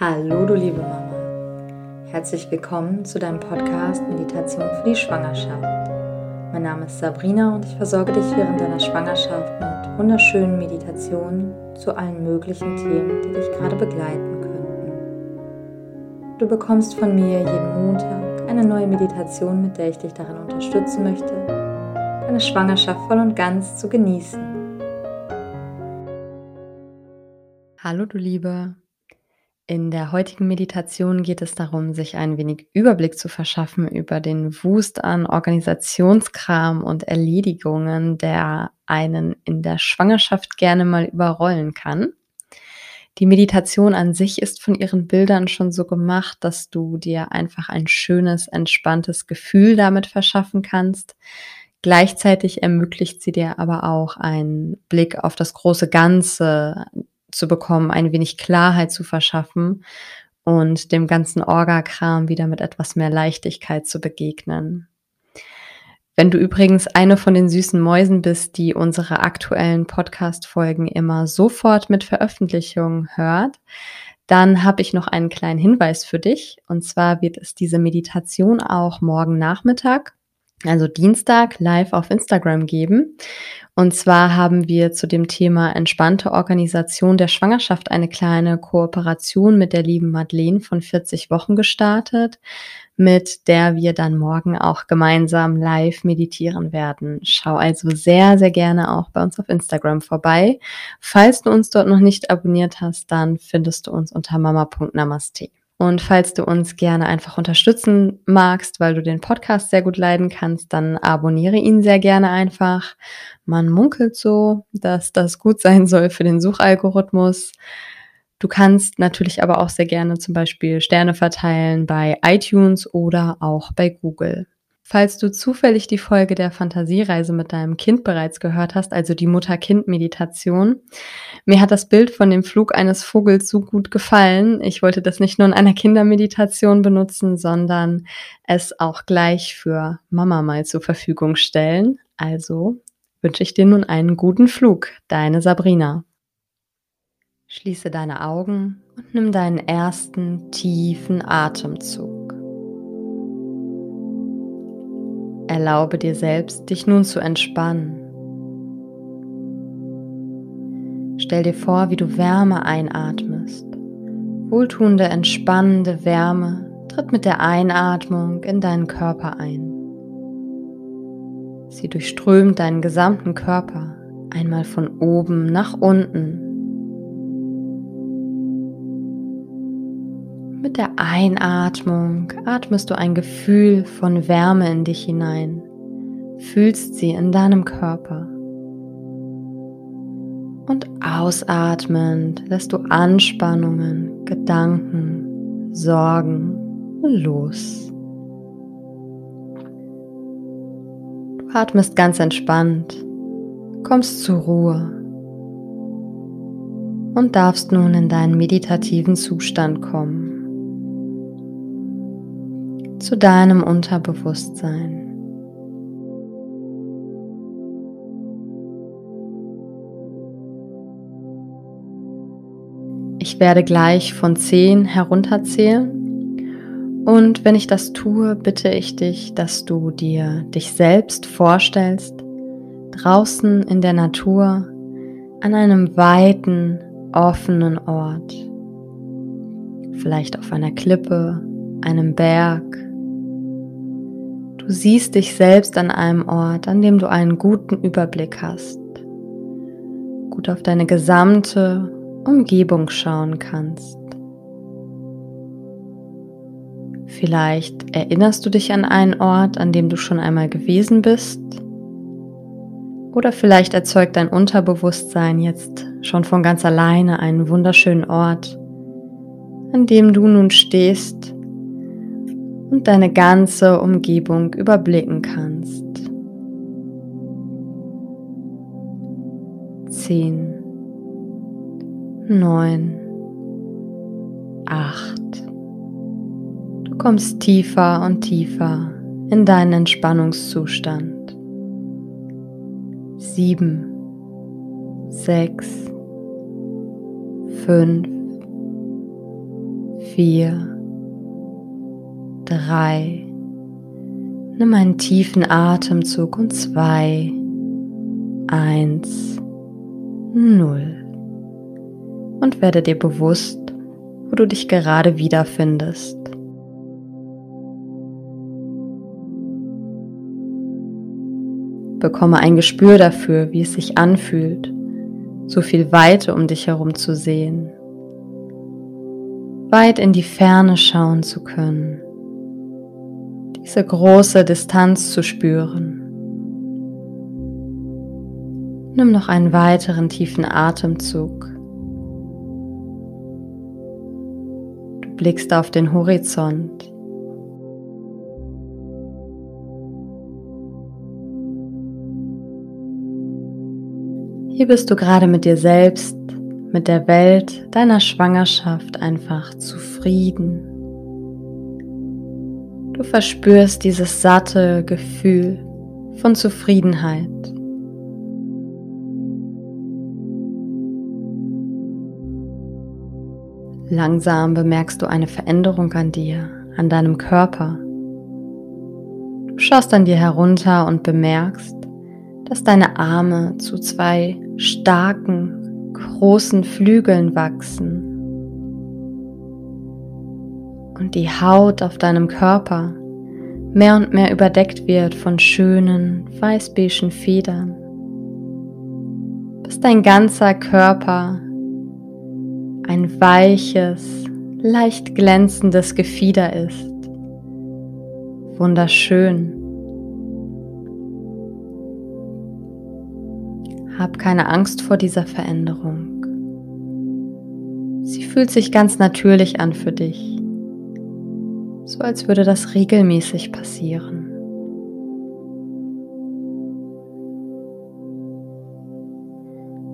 Hallo, du liebe Mama. Herzlich willkommen zu deinem Podcast Meditation für die Schwangerschaft. Mein Name ist Sabrina und ich versorge dich während deiner Schwangerschaft mit wunderschönen Meditationen zu allen möglichen Themen, die dich gerade begleiten könnten. Du bekommst von mir jeden Montag eine neue Meditation, mit der ich dich darin unterstützen möchte, deine Schwangerschaft voll und ganz zu genießen. Hallo, du Liebe. In der heutigen Meditation geht es darum, sich ein wenig Überblick zu verschaffen über den Wust an Organisationskram und Erledigungen, der einen in der Schwangerschaft gerne mal überrollen kann. Die Meditation an sich ist von ihren Bildern schon so gemacht, dass du dir einfach ein schönes, entspanntes Gefühl damit verschaffen kannst. Gleichzeitig ermöglicht sie dir aber auch einen Blick auf das große Ganze, zu bekommen, ein wenig Klarheit zu verschaffen und dem ganzen Orgakram wieder mit etwas mehr Leichtigkeit zu begegnen. Wenn du übrigens eine von den süßen Mäusen bist, die unsere aktuellen Podcast-Folgen immer sofort mit Veröffentlichung hört, dann habe ich noch einen kleinen Hinweis für dich. Und zwar wird es diese Meditation auch morgen Nachmittag also Dienstag, live auf Instagram geben. Und zwar haben wir zu dem Thema entspannte Organisation der Schwangerschaft eine kleine Kooperation mit der lieben Madeleine von 40 Wochen gestartet, mit der wir dann morgen auch gemeinsam live meditieren werden. Schau also sehr, sehr gerne auch bei uns auf Instagram vorbei. Falls du uns dort noch nicht abonniert hast, dann findest du uns unter mama.namaste. Und falls du uns gerne einfach unterstützen magst, weil du den Podcast sehr gut leiden kannst, dann abonniere ihn sehr gerne einfach. Man munkelt so, dass das gut sein soll für den Suchalgorithmus. Du kannst natürlich aber auch sehr gerne zum Beispiel Sterne verteilen bei iTunes oder auch bei Google. Falls du zufällig die Folge der Fantasiereise mit deinem Kind bereits gehört hast, also die Mutter-Kind-Meditation, mir hat das Bild von dem Flug eines Vogels so gut gefallen. Ich wollte das nicht nur in einer Kindermeditation benutzen, sondern es auch gleich für Mama mal zur Verfügung stellen. Also wünsche ich dir nun einen guten Flug, deine Sabrina. Schließe deine Augen und nimm deinen ersten tiefen Atemzug. Erlaube dir selbst, dich nun zu entspannen. Stell dir vor, wie du Wärme einatmest. Wohltuende, entspannende Wärme tritt mit der Einatmung in deinen Körper ein. Sie durchströmt deinen gesamten Körper, einmal von oben nach unten Mit der Einatmung atmest du ein Gefühl von Wärme in dich hinein, fühlst sie in deinem Körper. Und ausatmend lässt du Anspannungen, Gedanken, Sorgen los. Du atmest ganz entspannt, kommst zur Ruhe und darfst nun in deinen meditativen Zustand kommen zu deinem Unterbewusstsein. Ich werde gleich von 10 herunterzählen und wenn ich das tue, bitte ich dich, dass du dir dich selbst vorstellst, draußen in der Natur, an einem weiten, offenen Ort, vielleicht auf einer Klippe, einem Berg, Du siehst dich selbst an einem Ort, an dem du einen guten Überblick hast, gut auf deine gesamte Umgebung schauen kannst. Vielleicht erinnerst du dich an einen Ort, an dem du schon einmal gewesen bist. Oder vielleicht erzeugt dein Unterbewusstsein jetzt schon von ganz alleine einen wunderschönen Ort, an dem du nun stehst und deine ganze Umgebung überblicken kannst. Zehn, neun, acht. Du kommst tiefer und tiefer in deinen Entspannungszustand. Sieben, sechs, fünf, vier, drei. Nimm einen tiefen Atemzug und zwei, eins, null. Und werde dir bewusst, wo du dich gerade wiederfindest. Bekomme ein Gespür dafür, wie es sich anfühlt, so viel Weite um dich herum zu sehen, weit in die Ferne schauen zu können diese große Distanz zu spüren. Nimm noch einen weiteren tiefen Atemzug. Du blickst auf den Horizont. Hier bist du gerade mit dir selbst, mit der Welt, deiner Schwangerschaft einfach zufrieden. Du verspürst dieses satte Gefühl von Zufriedenheit. Langsam bemerkst du eine Veränderung an dir, an deinem Körper. Du schaust an dir herunter und bemerkst, dass deine Arme zu zwei starken, großen Flügeln wachsen und die Haut auf deinem Körper mehr und mehr überdeckt wird von schönen weißbeigen Federn, bis dein ganzer Körper ein weiches, leicht glänzendes Gefieder ist. Wunderschön. Hab keine Angst vor dieser Veränderung. Sie fühlt sich ganz natürlich an für dich so als würde das regelmäßig passieren.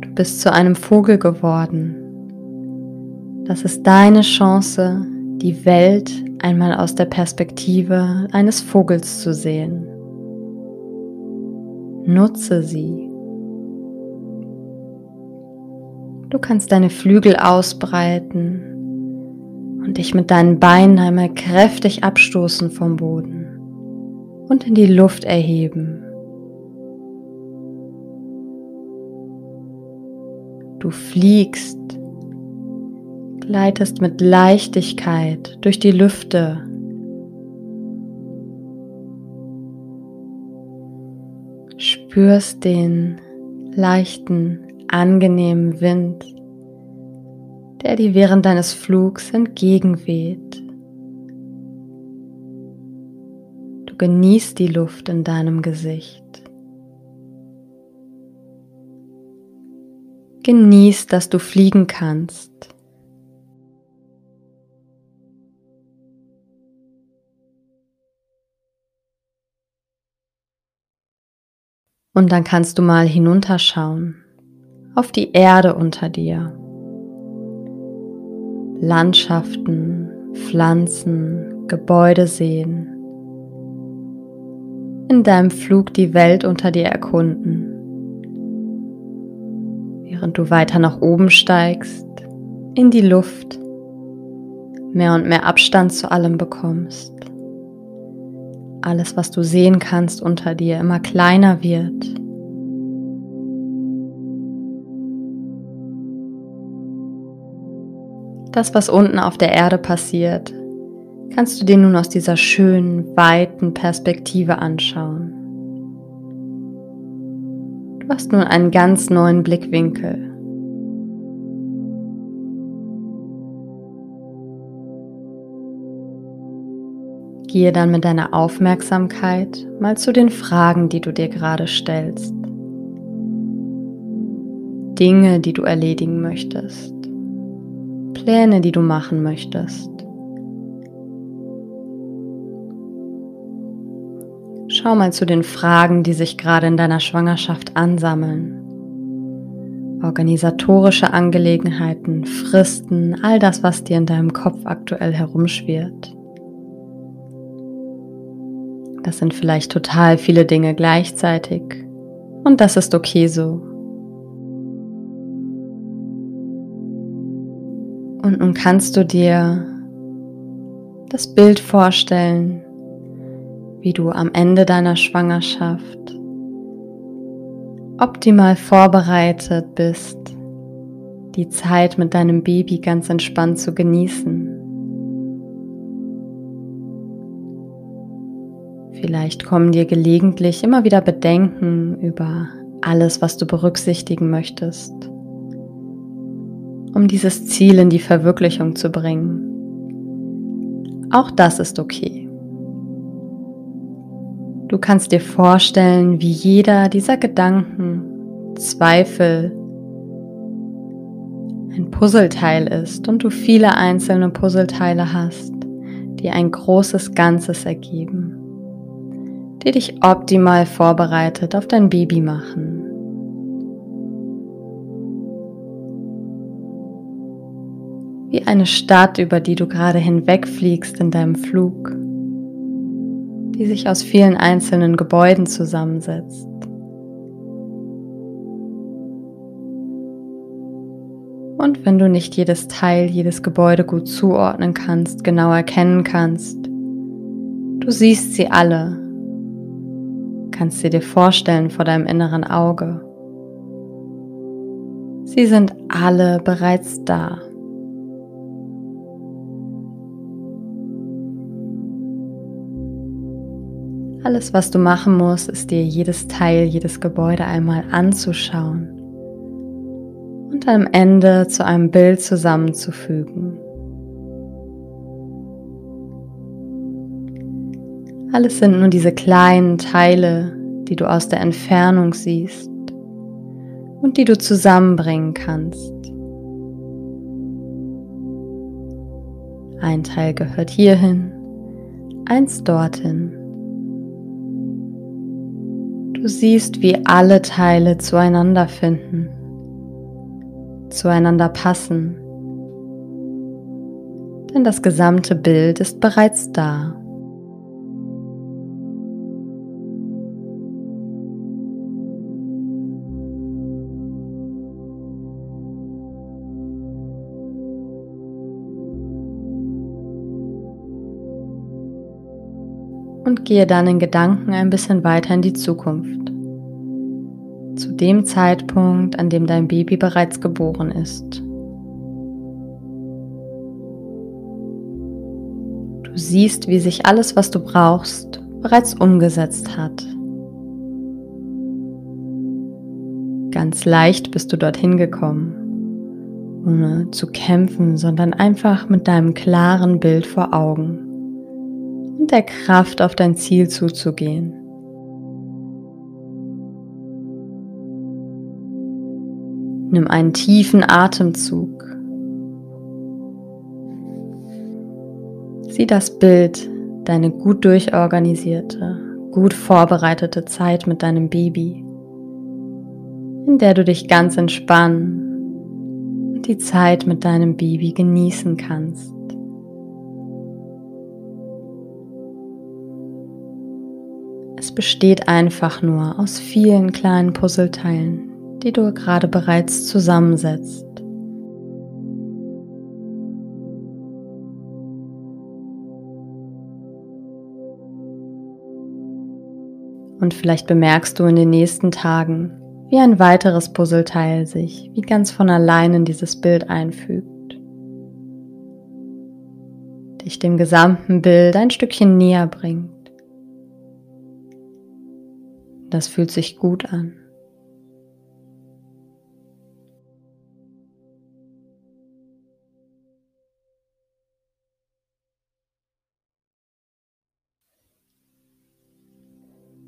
Du bist zu einem Vogel geworden. Das ist deine Chance, die Welt einmal aus der Perspektive eines Vogels zu sehen. Nutze sie. Du kannst deine Flügel ausbreiten und dich mit deinen Beinen einmal kräftig abstoßen vom Boden und in die Luft erheben. Du fliegst, gleitest mit Leichtigkeit durch die Lüfte. Spürst den leichten, angenehmen Wind der dir während deines Flugs entgegenweht. Du genießt die Luft in deinem Gesicht. Genieß, dass du fliegen kannst. Und dann kannst du mal hinunterschauen auf die Erde unter dir. Landschaften, Pflanzen, Gebäude sehen. In deinem Flug die Welt unter dir erkunden. Während du weiter nach oben steigst, in die Luft, mehr und mehr Abstand zu allem bekommst. Alles, was du sehen kannst unter dir, immer kleiner wird Das, was unten auf der Erde passiert, kannst du dir nun aus dieser schönen, weiten Perspektive anschauen. Du hast nun einen ganz neuen Blickwinkel. Gehe dann mit deiner Aufmerksamkeit mal zu den Fragen, die du dir gerade stellst. Dinge, die du erledigen möchtest. Pläne, die du machen möchtest. Schau mal zu den Fragen, die sich gerade in deiner Schwangerschaft ansammeln. Organisatorische Angelegenheiten, Fristen, all das, was dir in deinem Kopf aktuell herumschwirrt. Das sind vielleicht total viele Dinge gleichzeitig und das ist okay so. Kannst du dir das Bild vorstellen, wie du am Ende deiner Schwangerschaft optimal vorbereitet bist, die Zeit mit deinem Baby ganz entspannt zu genießen. Vielleicht kommen dir gelegentlich immer wieder Bedenken über alles, was du berücksichtigen möchtest, um dieses Ziel in die Verwirklichung zu bringen. Auch das ist okay. Du kannst dir vorstellen, wie jeder dieser Gedanken, Zweifel ein Puzzleteil ist und du viele einzelne Puzzleteile hast, die ein großes Ganzes ergeben, die dich optimal vorbereitet auf dein Baby machen. Wie eine Stadt, über die du gerade hinwegfliegst in deinem Flug die sich aus vielen einzelnen Gebäuden zusammensetzt. Und wenn du nicht jedes Teil, jedes Gebäude gut zuordnen kannst, genau erkennen kannst, du siehst sie alle, kannst sie dir vorstellen vor deinem inneren Auge. Sie sind alle bereits da. Alles, was du machen musst, ist dir jedes Teil, jedes Gebäude einmal anzuschauen und am Ende zu einem Bild zusammenzufügen. Alles sind nur diese kleinen Teile, die du aus der Entfernung siehst und die du zusammenbringen kannst. Ein Teil gehört hierhin, eins dorthin. Du siehst, wie alle Teile zueinander finden, zueinander passen. Denn das gesamte Bild ist bereits da. Und gehe dann in Gedanken ein bisschen weiter in die Zukunft. Zu dem Zeitpunkt, an dem dein Baby bereits geboren ist. Du siehst, wie sich alles, was du brauchst, bereits umgesetzt hat. Ganz leicht bist du dorthin gekommen, ohne zu kämpfen, sondern einfach mit deinem klaren Bild vor Augen der Kraft auf dein Ziel zuzugehen. Nimm einen tiefen Atemzug. Sieh das Bild, deine gut durchorganisierte, gut vorbereitete Zeit mit deinem Baby, in der du dich ganz entspannen und die Zeit mit deinem Baby genießen kannst. Besteht einfach nur aus vielen kleinen Puzzleteilen, die du gerade bereits zusammensetzt. Und vielleicht bemerkst du in den nächsten Tagen, wie ein weiteres Puzzleteil sich wie ganz von allein in dieses Bild einfügt. Dich dem gesamten Bild ein Stückchen näher bringt. Das fühlt sich gut an.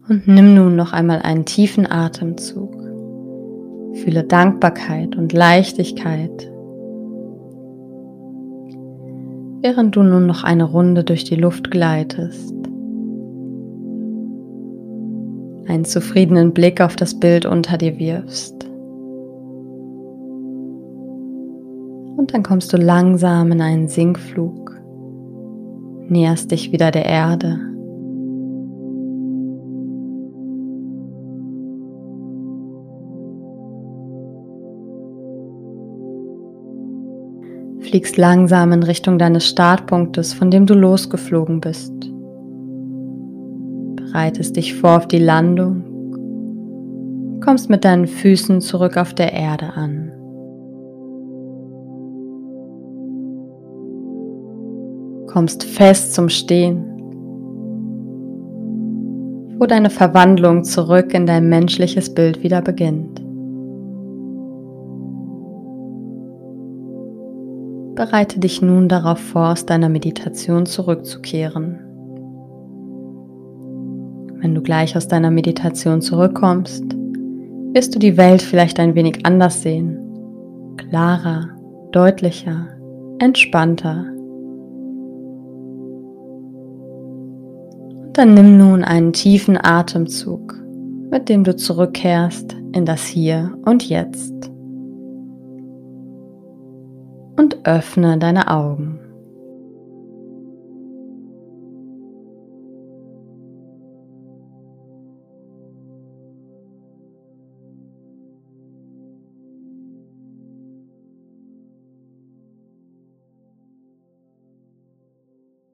Und nimm nun noch einmal einen tiefen Atemzug. Fühle Dankbarkeit und Leichtigkeit, während du nun noch eine Runde durch die Luft gleitest einen zufriedenen Blick auf das Bild unter dir wirfst. Und dann kommst du langsam in einen Sinkflug, näherst dich wieder der Erde. fliegst langsam in Richtung deines Startpunktes, von dem du losgeflogen bist. Bereitest dich vor auf die Landung, kommst mit deinen Füßen zurück auf der Erde an. Kommst fest zum Stehen, wo deine Verwandlung zurück in dein menschliches Bild wieder beginnt. Bereite dich nun darauf vor, aus deiner Meditation zurückzukehren. Wenn du gleich aus deiner Meditation zurückkommst, wirst du die Welt vielleicht ein wenig anders sehen. Klarer, deutlicher, entspannter. Und dann nimm nun einen tiefen Atemzug, mit dem du zurückkehrst in das Hier und Jetzt und öffne deine Augen.